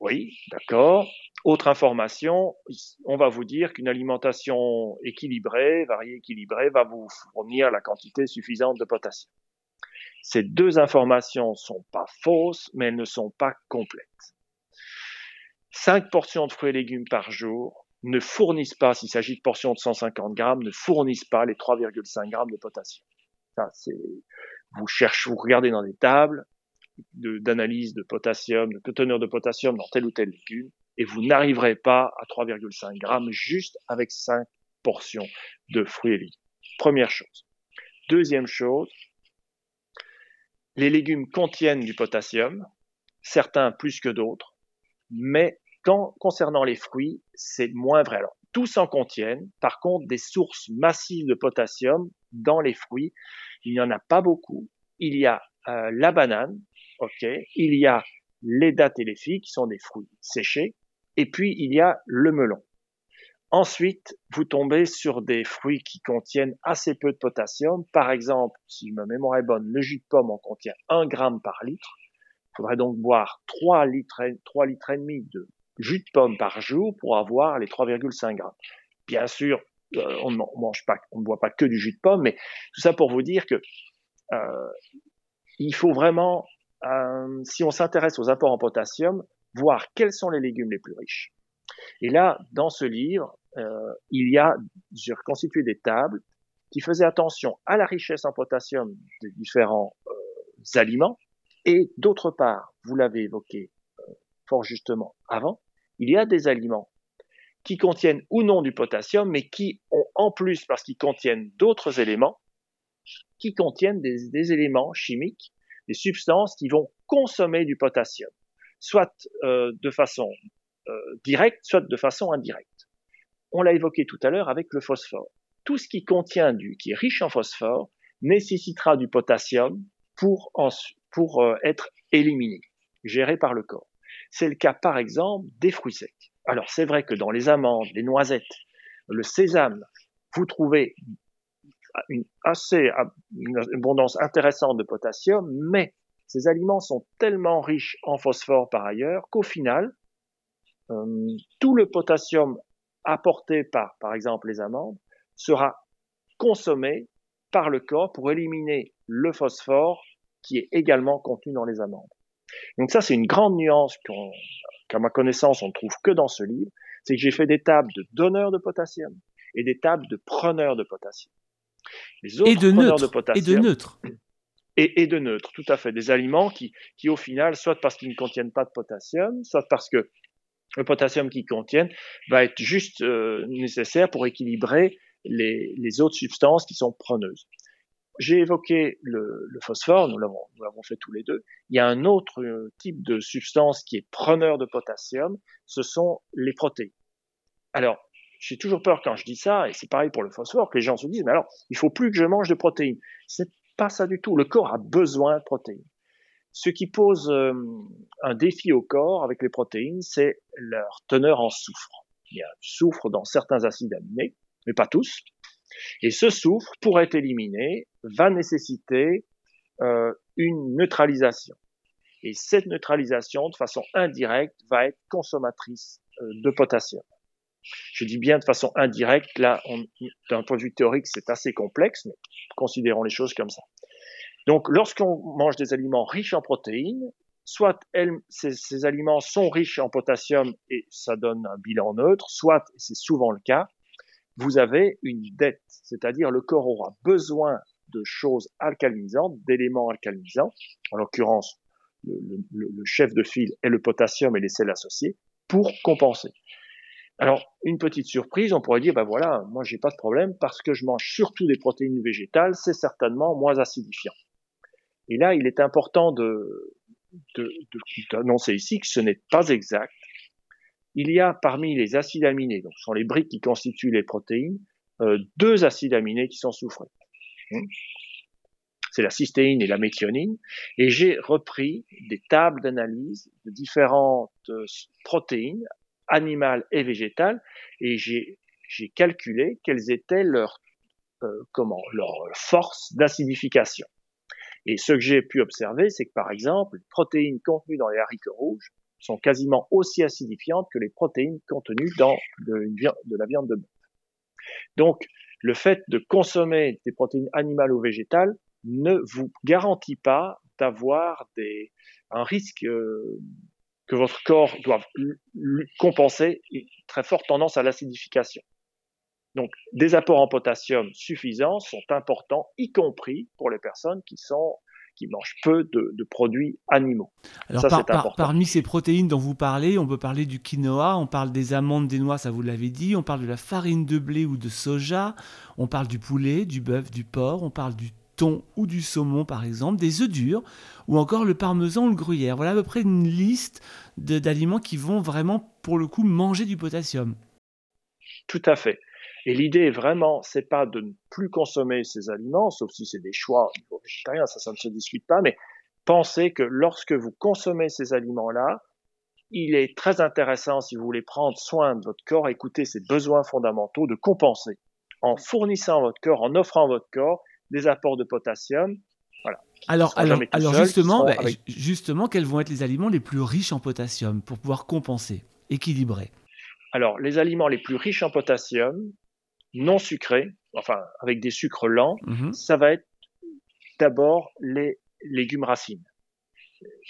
Oui, d'accord. Autre information, on va vous dire qu'une alimentation équilibrée, variée équilibrée, va vous fournir la quantité suffisante de potassium. Ces deux informations ne sont pas fausses, mais elles ne sont pas complètes. 5 portions de fruits et légumes par jour ne fournissent pas, s'il s'agit de portions de 150 grammes, ne fournissent pas les 3,5 grammes de potassium. Ça, c'est, vous cherchez, vous regardez dans des tables d'analyse de, potassium, de teneur de potassium dans tel ou tel légume, et vous n'arriverez pas à 3,5 grammes juste avec 5 portions de fruits et légumes. Première chose. Deuxième chose, les légumes contiennent du potassium, certains plus que d'autres, mais quand, concernant les fruits, c'est moins vrai. Alors, tous en contiennent, par contre, des sources massives de potassium dans les fruits, il n'y en a pas beaucoup. Il y a euh, la banane, ok, il y a les dattes et les figues, qui sont des fruits séchés, et puis il y a le melon. Ensuite, vous tombez sur des fruits qui contiennent assez peu de potassium. Par exemple, si ma mémoire est bonne, le jus de pomme en contient 1 gramme par litre. Il faudrait donc boire 3 litres, 3 litres et demi de jus de pomme par jour pour avoir les 3,5 grammes. Bien sûr, euh, on ne mange pas, on ne boit pas que du jus de pomme, mais tout ça pour vous dire que euh, il faut vraiment, euh, si on s'intéresse aux apports en potassium, voir quels sont les légumes les plus riches. Et là, dans ce livre, euh, il y a, j'ai reconstitué des tables qui faisaient attention à la richesse en potassium des différents euh, aliments. Et d'autre part, vous l'avez évoqué euh, fort justement avant, il y a des aliments qui contiennent ou non du potassium, mais qui ont en plus, parce qu'ils contiennent d'autres éléments, qui contiennent des, éléments chimiques, des substances qui vont consommer du potassium, soit de façon directe, soit de façon indirecte on l'a évoqué tout à l'heure avec le phosphore. Tout ce qui contient du, qui est riche en phosphore, nécessitera du potassium pour, euh, être éliminé, géré par le corps. C'est le cas, par exemple, des fruits secs. Alors, c'est vrai que dans les amandes, les noisettes, le sésame, vous trouvez une assez une abondance intéressante de potassium, mais ces aliments sont tellement riches en phosphore par ailleurs qu'au final, euh, tout le potassium apporté par, par exemple, les amandes, sera consommé par le corps pour éliminer le phosphore qui est également contenu dans les amandes. Donc ça, c'est une grande nuance qu'à ma connaissance, on ne trouve que dans ce livre, c'est que j'ai fait des tables de donneurs de potassium et des tables de preneurs de potassium. Les autres et de neutres, de potassium, et de neutres. Et, et, de neutres, tout à fait. Des aliments qui, qui au final, soit parce qu'ils ne contiennent pas de potassium, soit parce que le potassium qu'ils contiennent va être juste euh, nécessaire pour équilibrer les, autres substances qui sont preneuses. J'ai évoqué le, le phosphore, nous l'avons, nous l'avons fait tous les deux. Il y a un autre euh, type de substance qui est preneur de potassium, ce sont les protéines. Alors, j'ai toujours peur quand je dis ça, et c'est pareil pour le phosphore, que les gens se disent, mais alors, il faut plus que je mange de protéines. C'est pas ça du tout. Le corps a besoin de protéines. Ce qui pose euh, un défi au corps avec les protéines, c'est leur teneur en soufre. Il y a du soufre dans certains acides aminés, mais pas tous. Et ce soufre, pour être éliminé, va nécessiter euh, une neutralisation. Et cette neutralisation, de façon indirecte, va être consommatrice euh, de potassium. Je dis bien de façon indirecte, là, d'un point de vue théorique, c'est assez complexe, mais considérons les choses comme ça. Donc, lorsqu'on mange des aliments riches en protéines, soit ces, aliments sont riches en potassium et ça donne un bilan neutre, soit, et c'est souvent le cas, vous avez une dette, c'est-à-dire le corps aura besoin de choses alcalisantes, d'éléments alcalinisants, en l'occurrence le, le, chef de file est le potassium et les sels associés, pour compenser. Alors, une petite surprise, on pourrait dire, ben voilà, moi j'ai pas de problème parce que je mange surtout des protéines végétales, c'est certainement moins acidifiant. Et là, il est important de, d'annoncer ici que ce n'est pas exact. Il y a parmi les acides aminés, donc ce sont les briques qui constituent les protéines, euh, deux acides aminés qui sont soufrés. Hmm. C'est la cystéine et la méthionine. Et j'ai repris des tables d'analyse de différentes euh, protéines, animales et végétales, et j'ai, calculé quelles étaient leurs, euh, comment, leurs forces d'acidification. Et ce que j'ai pu observer, c'est que par exemple, les protéines contenues dans les haricots rouges sont quasiment aussi acidifiantes que les protéines contenues dans de, la viande de bœuf. Donc, le fait de consommer des protéines animales ou végétales ne vous garantit pas d'avoir un risque euh, que votre corps doit compenser une très forte tendance à l'acidification. Donc, des apports en potassium suffisants sont importants, y compris pour les personnes qui sont qui mangent peu de, produits animaux. Alors, parmi ces protéines dont vous parlez, on peut parler du quinoa, on parle des amandes, des noix, ça vous l'avez dit, on parle de la farine de blé ou de soja, on parle du poulet, du bœuf, du porc, on parle du thon ou du saumon par exemple, des œufs durs ou encore le parmesan ou le gruyère. Voilà à peu près une liste d'aliments qui vont vraiment pour le coup manger du potassium. Tout à fait. Et l'idée vraiment, c'est pas de ne plus consommer ces aliments, sauf si c'est des choix au niveau végétarien, ça, ça ne se discute pas, mais pensez que lorsque vous consommez ces aliments-là, il est très intéressant, si vous voulez prendre soin de votre corps, écouter ses besoins fondamentaux, de compenser en fournissant votre corps, en offrant votre corps des apports de potassium. Voilà. Alors, alors, alors justement, bah, justement, quels vont être les aliments les plus riches en potassium pour pouvoir compenser, équilibrer? Alors, les aliments les plus riches en potassium, non sucrés, enfin avec des sucres lents, mhm. ça va être d'abord les légumes racines.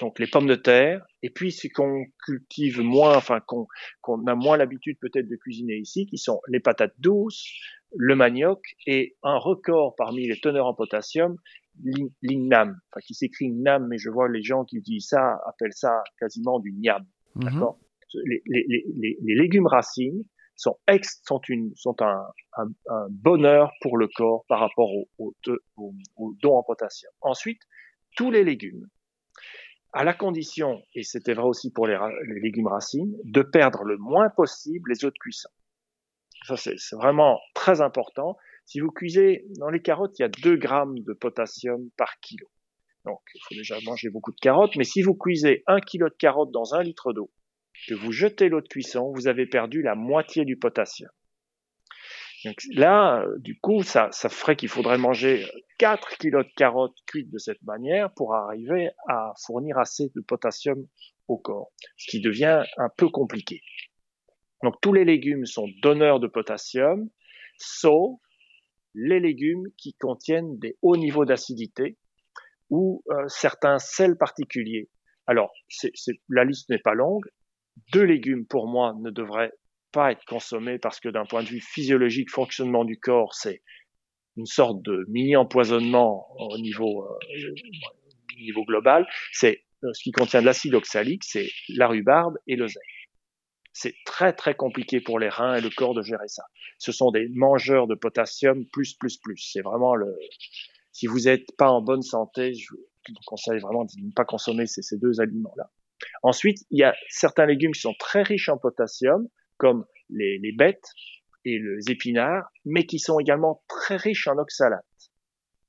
Donc les pommes de terre, et puis ce qu'on cultive moins, enfin qu'on a moins l'habitude peut-être de cuisiner ici, qui sont les patates douces, le manioc et un record parmi les teneurs en potassium, l'inam, enfin qui s'écrit nam, mais je vois les gens qui disent ça appellent ça quasiment du niam, mhm. d'accord? Les, les, les, les, légumes racines sont, ex, sont, une, sont un, un, un, bonheur pour le corps par rapport au, au, au, don en potassium. Ensuite, tous les légumes, à la condition, et c'était vrai aussi pour les, légumes racines, de perdre le moins possible les eaux de cuisson. Ça, c'est vraiment très important. Si vous cuisez dans les carottes, il y a 2 grammes de potassium par kilo. Donc, il faut déjà manger beaucoup de carottes. Mais si vous cuisez 1 kilo de carottes dans 1 litre d'eau, que vous jetez l'eau de cuisson, vous avez perdu la moitié du potassium. Donc là, du coup, ça, ferait qu'il faudrait manger 4 kilos de carottes cuites de cette manière pour arriver à fournir assez de potassium au corps, ce qui devient un peu compliqué. Donc tous les légumes sont donneurs de potassium, sauf les légumes qui contiennent des hauts niveaux d'acidité ou euh, certains sels particuliers. Alors, la liste n'est pas longue, deux légumes, pour moi, ne devraient pas être consommés parce que d'un point de vue physiologique, fonctionnement du corps, c'est une sorte de mini-empoisonnement au niveau, euh, niveau global. C'est euh, ce qui contient de l'acide oxalique, c'est la rhubarbe et l'oseille. C'est très très compliqué pour les reins et le corps de gérer ça. Ce sont des mangeurs de potassium plus plus plus. C'est vraiment le. Si vous n'êtes pas en bonne santé, je vous conseille vraiment de ne pas consommer ces, ces deux aliments-là. Ensuite, il y a certains légumes qui sont très riches en potassium, comme les, bêtes et les épinards, mais qui sont également très riches en oxalate.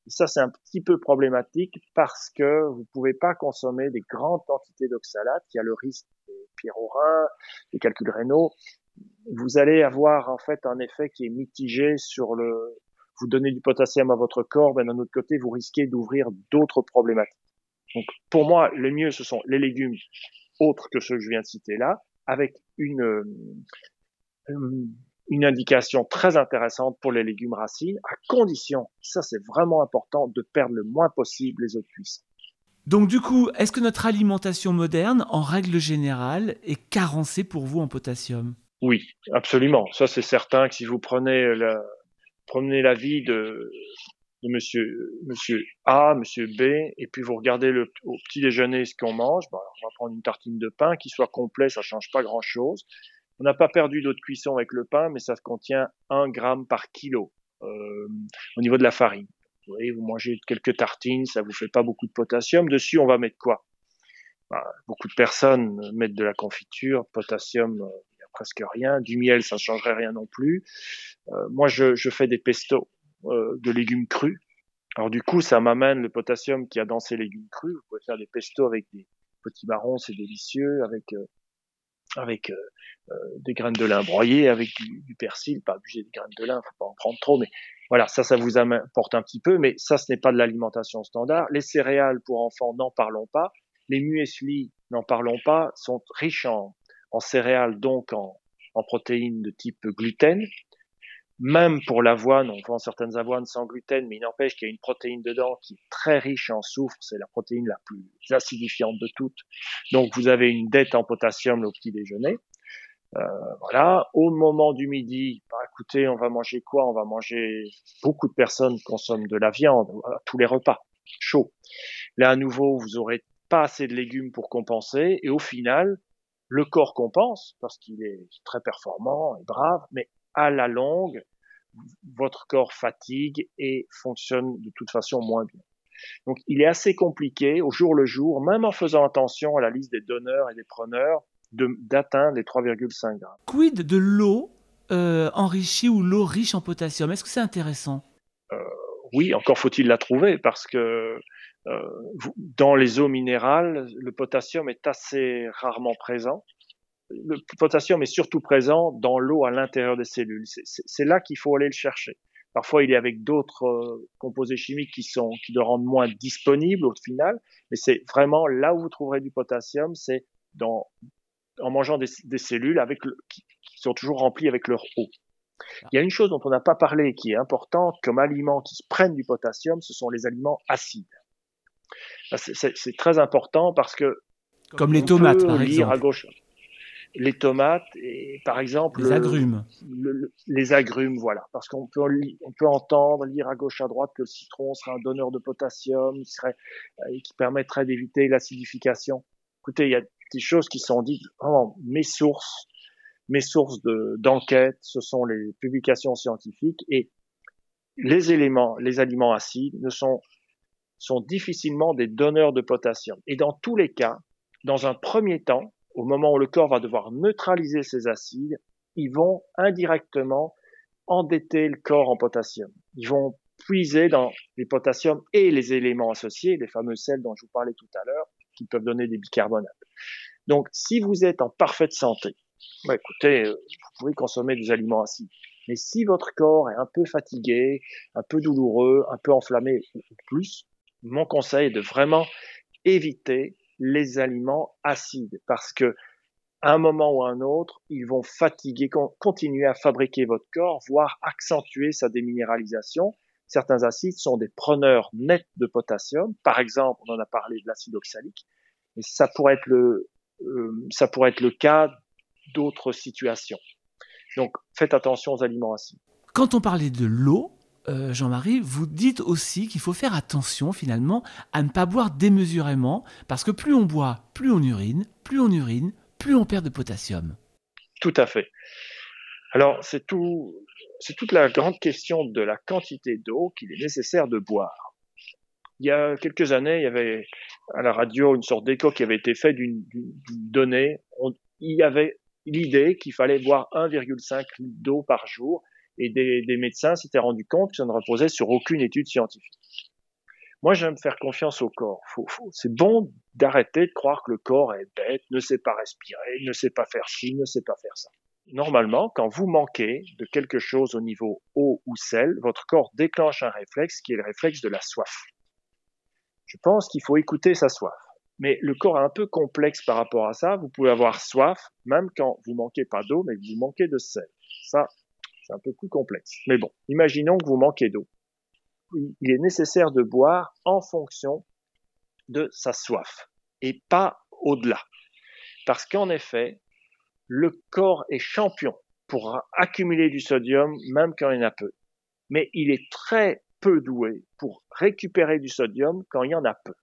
Et ça, c'est un petit peu problématique parce que vous pouvez pas consommer des grandes quantités d'oxalate. Il y a le risque des pyrorins, des calculs rénaux. Vous allez avoir en fait un effet qui est mitigé sur le. Vous donnez du potassium à votre corps, mais d'un autre côté, vous risquez d'ouvrir d'autres problématiques. Donc, pour moi, le mieux, ce sont les légumes autres que ceux que je viens de citer là, avec une, euh, une indication très intéressante pour les légumes racines, à condition, ça c'est vraiment important, de perdre le moins possible les eaux de cuisson. Donc du coup, est-ce que notre alimentation moderne, en règle générale, est carencée pour vous en potassium? Oui, absolument. Ça c'est certain que si vous prenez la, prenez la vie de de monsieur, monsieur A, monsieur B, et puis vous regardez le, au petit déjeuner ce qu'on mange, bah, on va prendre une tartine de pain qui soit complet, ça change pas grand chose. On n'a pas perdu d'eau de cuisson avec le pain, mais ça contient un gramme par kilo euh, au niveau de la farine. Vous voyez, vous mangez quelques tartines, ça vous fait pas beaucoup de potassium. Dessus, on va mettre quoi? Bah, Beaucoup de personnes mettent de la confiture, potassium, euh, il n'y a presque rien. Du miel, ça ne changerait rien non plus. Euh, moi, je, je fais des pestos. Euh, de légumes crus. Alors du coup, ça m'amène le potassium qui a dans ces légumes crus. Vous pouvez faire des pestos avec des petits marrons, c'est délicieux, avec euh, avec euh, des graines de lin broyées, avec du, persil, pas abuser des graines de lin, faut pas en prendre trop, mais voilà, ça, ça vous apporte un petit peu, mais ça, ce n'est pas de l'alimentation standard. Les céréales pour enfants, n'en parlons pas. Les muesli, n'en parlons pas, sont riches en, céréales, donc en, en protéines de type gluten, même pour l'avoine, on vend certaines avoines sans gluten, mais il n'empêche qu'il y a une protéine dedans qui est très riche en soufre, c'est la protéine la plus acidifiante de toutes. Donc vous avez une dette en potassium au petit déjeuner. Euh, voilà, au moment du midi, bah, écoutez, on va manger quoi? On va manger. Beaucoup de personnes consomment de la viande à tous les repas, chaud. Là à nouveau, vous aurez pas assez de légumes pour compenser, et au final, le corps compense parce qu'il est très performant et brave, mais à la longue, votre corps fatigue et fonctionne de toute façon moins bien. Donc il est assez compliqué au jour le jour, même en faisant attention à la liste des donneurs et des preneurs, d'atteindre les 3,5 grammes. Quid de l'eau euh, enrichie ou l'eau riche en potassium? Est-ce que c'est intéressant? Euh, Oui, encore faut-il la trouver parce que euh, dans les eaux minérales, le potassium est assez rarement présent le potassium est surtout présent dans l'eau à l'intérieur des cellules. C'est là qu'il faut aller le chercher. Parfois, il est avec d'autres euh, composés chimiques qui sont qui le rendent moins disponible au final, mais c'est vraiment là où vous trouverez du potassium, c'est dans en mangeant des, cellules avec qui, sont toujours remplies avec leur eau. Il y a une chose dont on n'a pas parlé qui est importante comme aliments qui se prennent du potassium, ce sont les aliments acides. C'est très important parce que comme les tomates, par exemple. À gauche, les tomates et par exemple les agrumes. les agrumes, voilà, parce qu'on peut on peut entendre lire à gauche à droite que le citron serait un donneur de potassium, qui serait euh, qui permettrait d'éviter l'acidification. Écoutez, il y a des choses qui sont dites. Vraiment, mes sources, mes sources de d'enquête, ce sont les publications scientifiques et les éléments, les aliments acides ne sont sont difficilement des donneurs de potassium. Et dans tous les cas, dans un premier temps, au moment où le corps va devoir neutraliser ces acides, ils vont indirectement endetter le corps en potassium. Ils vont puiser dans les potassiums et les éléments associés, les fameux sels dont je vous parlais tout à l'heure, qui peuvent donner des bicarbonates. Donc, si vous êtes en parfaite santé, bah, écoutez, euh, vous pouvez consommer des aliments acides. Mais si votre corps est un peu fatigué, un peu douloureux, un peu enflammé ou plus, mon conseil est de vraiment éviter les aliments acides parce que à un moment ou à un autre, ils vont fatiguer, continuer à fabriquer votre corps, voire accentuer sa déminéralisation. Certains acides sont des preneurs nets de potassium. Par exemple, on en a parlé de l'acide oxalique. Et ça pourrait être le, euh, ça pourrait être le cas d'autres situations. Donc, faites attention aux aliments acides. Quand on parlait de l'eau, euh, Jean-Marie, vous dites aussi qu'il faut faire attention finalement à ne pas boire démesurément, parce que plus on boit, plus on urine, plus on urine, plus on perd de potassium. Tout à fait. Alors c'est tout, c'est toute la grande question de la quantité d'eau qu'il est nécessaire de boire. Il y a quelques années, il y avait à la radio une sorte d'écho qui avait été fait d'une donnée. il y avait l'idée qu'il fallait boire 1,5 litre d'eau par jour et des, médecins s'étaient rendus compte que ça ne reposait sur aucune étude scientifique. Moi, j'aime faire confiance au corps. c'est bon d'arrêter de croire que le corps est bête, ne sait pas respirer, ne sait pas faire ci, ne sait pas faire ça. Normalement, quand vous manquez de quelque chose au niveau eau ou sel, votre corps déclenche un réflexe qui est le réflexe de la soif. Je pense qu'il faut écouter sa soif. Mais le corps est un peu complexe par rapport à ça. Vous pouvez avoir soif même quand vous manquez pas d'eau, mais que vous manquez de sel. Ça, c'est un peu plus complexe. Mais bon, imaginons que vous manquez d'eau. Il est nécessaire de boire en fonction de sa soif et pas au-delà. Parce qu'en effet, le corps est champion pour accumuler du sodium même quand il y en a peu. Mais il est très peu doué pour récupérer du sodium quand il y en a peu.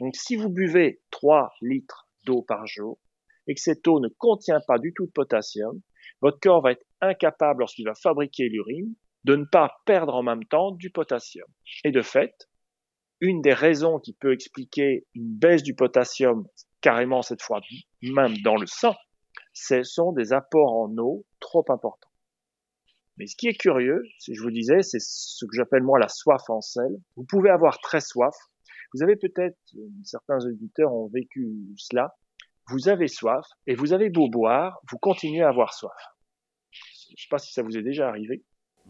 Donc si vous buvez 3 litres d'eau par jour et que cette eau ne contient pas du tout de potassium, votre corps va être incapable, lorsqu'il va fabriquer l'urine, de ne pas perdre en même temps du potassium. Et de fait, une des raisons qui peut expliquer une baisse du potassium, carrément cette fois même dans le sang, ce sont des apports en eau trop importants. Mais ce qui est curieux, si je vous disais, c'est ce que j'appelle moi la soif en sel. Vous pouvez avoir très soif. Vous avez peut-être, certains auditeurs ont vécu cela. Vous avez soif et vous avez beau boire, vous continuez à avoir soif je ne sais pas si ça vous est déjà arrivé.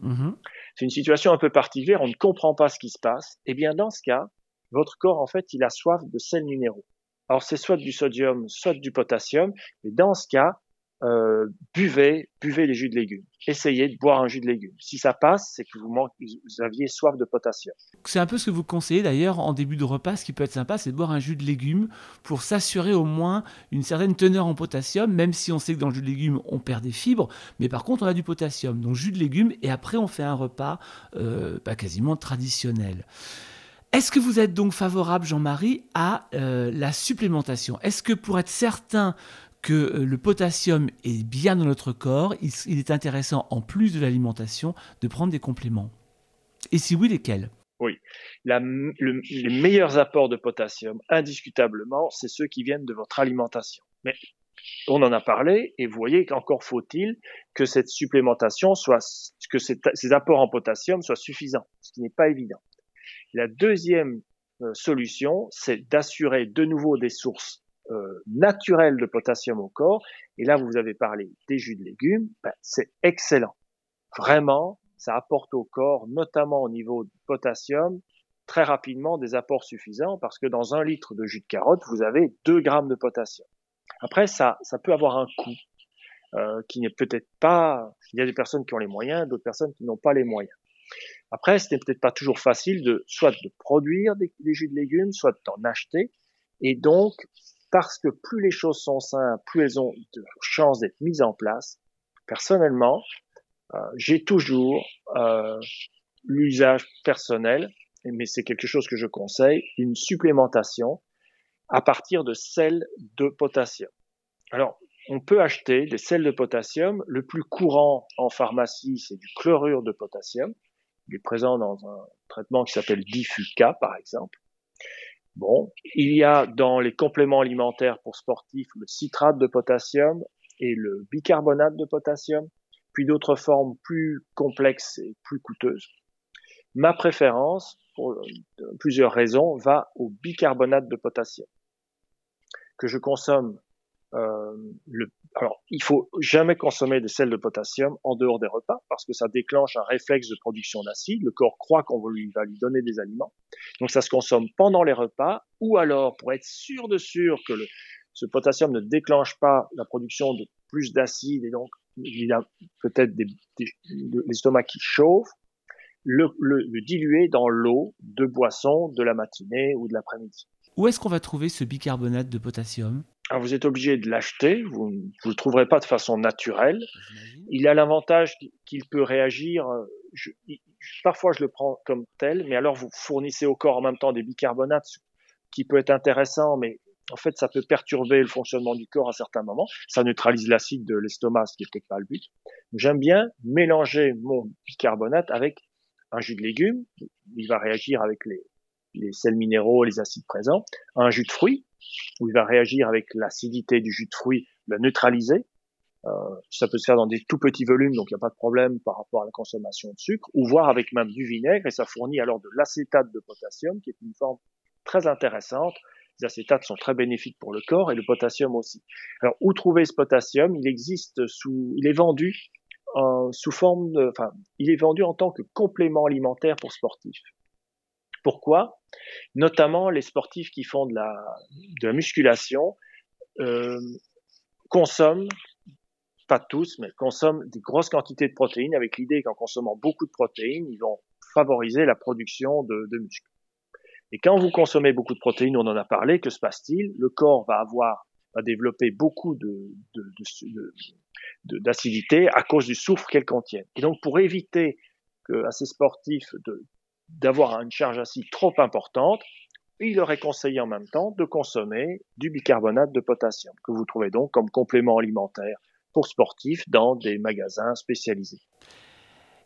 Mm-hmm. C'est une situation un peu particulière, on ne comprend pas ce qui se passe. Eh bien, dans ce cas, votre corps, en fait, il a soif de sels minéraux. Alors c'est soit du sodium, soit du potassium, mais dans ce cas, euh, buvez, buvez les jus de légumes. Essayez de boire un jus de légumes. Si ça passe, c'est que vous, vous aviez soif de potassium. C'est un peu ce que vous conseillez d'ailleurs en début de repas. Ce qui peut être sympa, c'est de boire un jus de légumes pour s'assurer au moins une certaine teneur en potassium, même si on sait que dans le jus de légumes, on perd des fibres, mais par contre, on a du potassium. Donc jus de légumes, et après, on fait un repas euh, bah, quasiment traditionnel. Est-ce que vous êtes donc favorable, Jean-Marie, à euh, la supplémentation? Est-ce que pour être certain que euh, le potassium est bien dans notre corps, il, est intéressant, en plus de l'alimentation, de prendre des compléments Et si oui, lesquels? Oui. les meilleurs apports de potassium, indiscutablement, c'est ceux qui viennent de votre alimentation. Mais on en a parlé, et vous voyez qu'encore faut-il que cette supplémentation soit, que ces apports en potassium soient suffisants, ce qui n'est pas évident. La deuxième euh, solution, c'est d'assurer de nouveau des sources euh, naturel de potassium au corps. Et là, vous avez parlé des jus de légumes, ben, c'est excellent. Vraiment, ça apporte au corps, notamment au niveau du potassium, très rapidement des apports suffisants parce que dans un litre de jus de carotte, vous avez 2 grammes de potassium. Après, ça, ça peut avoir un coût euh, qui n'est peut-être pas. Il y a des personnes qui ont les moyens, d'autres personnes qui n'ont pas les moyens. Après, ce n'est peut-être pas toujours facile de soit de produire des, des jus de légumes, soit d'en acheter. Et donc, parce que plus les choses sont simples, plus elles ont de chances d'être mises en place. Personnellement, euh, j'ai toujours euh, l'usage personnel, mais c'est quelque chose que je conseille, une supplémentation à partir de sel de potassium. Alors, on peut acheter des sels de potassium. Le plus courant en pharmacie, c'est du chlorure de potassium. Il est présent dans un traitement qui s'appelle Diffuca, par exemple. Bon, il y a dans les compléments alimentaires pour sportifs le citrate de potassium et le bicarbonate de potassium, puis d'autres formes plus complexes et plus coûteuses. Ma préférence, pour plusieurs raisons, va au bicarbonate de potassium, que je consomme euh, le, alors, il faut jamais consommer des sels de potassium en dehors des repas parce que ça déclenche un réflexe de production d'acide. Le corps croit qu'on va lui, donner des aliments. Donc, ça se consomme pendant les repas ou alors, pour être sûr de sûr que le, ce potassium ne déclenche pas la production de plus d'acide et donc il a peut-être des, l'estomac qui chauffe, le, le, le diluer dans l'eau de boisson de la matinée ou de l'après-midi. Où est-ce qu'on va trouver ce bicarbonate de potassium? Alors vous êtes obligé de l'acheter, vous ne le trouverez pas de façon naturelle. Il a l'avantage qu'il peut réagir. Euh, parfois je le prends comme tel, mais alors vous fournissez au corps en même temps des bicarbonates, qui peut être intéressant, mais en fait ça peut perturber le fonctionnement du corps à certains moments. Ça neutralise l'acide de l'estomac, ce qui n'est peut-être pas le but. J'aime bien mélanger mon bicarbonate avec un jus de légumes. Il va réagir avec les, les sels minéraux, les acides présents, un jus de fruits, où il va réagir avec l'acidité du jus de fruits, la neutraliser. Euh, ça peut se faire dans des tout petits volumes, donc il n'y a pas de problème par rapport à la consommation de sucre, ou voir avec même du vinaigre, et ça fournit alors de l'acétate de potassium, qui est une forme très intéressante. Les acétates sont très bénéfiques pour le corps et le potassium aussi. Alors, où trouver ce potassium? Il existe sous, il est vendu euh, sous forme de, enfin, il est vendu en tant que complément alimentaire pour sportifs. Pourquoi? Notamment les sportifs qui font de la, musculation euh, consomment, pas tous, mais consomment des grosses quantités de protéines avec l'idée qu'en consommant beaucoup de protéines, ils vont favoriser la production de, muscles. Et quand vous consommez beaucoup de protéines, on en a parlé, que se passe-t-il? Le corps va avoir va développer beaucoup de, d'acidité à cause du soufre qu'elle contient. Et donc, pour éviter que, à ces sportifs de, d'avoir une charge acide trop importante, il leur est conseillé en même temps de consommer du bicarbonate de potassium, que vous trouvez donc comme complément alimentaire pour sportifs dans des magasins spécialisés.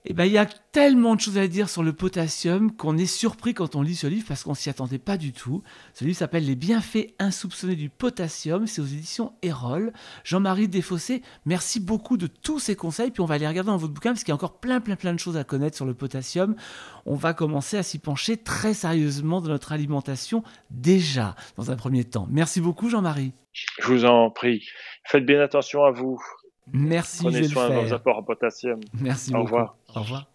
Eh ben, il y a tellement de choses à dire sur le potassium qu'on est surpris quand on lit ce livre parce qu'on s'y attendait pas du tout. Ce livre s'appelle Les bienfaits insoupçonnés du potassium. C'est aux éditions Erol. Jean-Marie Desfossés, merci beaucoup de tous ces conseils. Puis on va aller regarder dans votre bouquin parce qu'il y a encore plein, plein, plein de choses à connaître sur le potassium. On va commencer à s'y pencher très sérieusement dans notre alimentation déjà dans un premier temps. Merci beaucoup, Jean-Marie. Je vous en prie. Faites bien attention à vous. Merci, Prenez soin de vos apports en potassium. Merci Au revoir. Au revoir.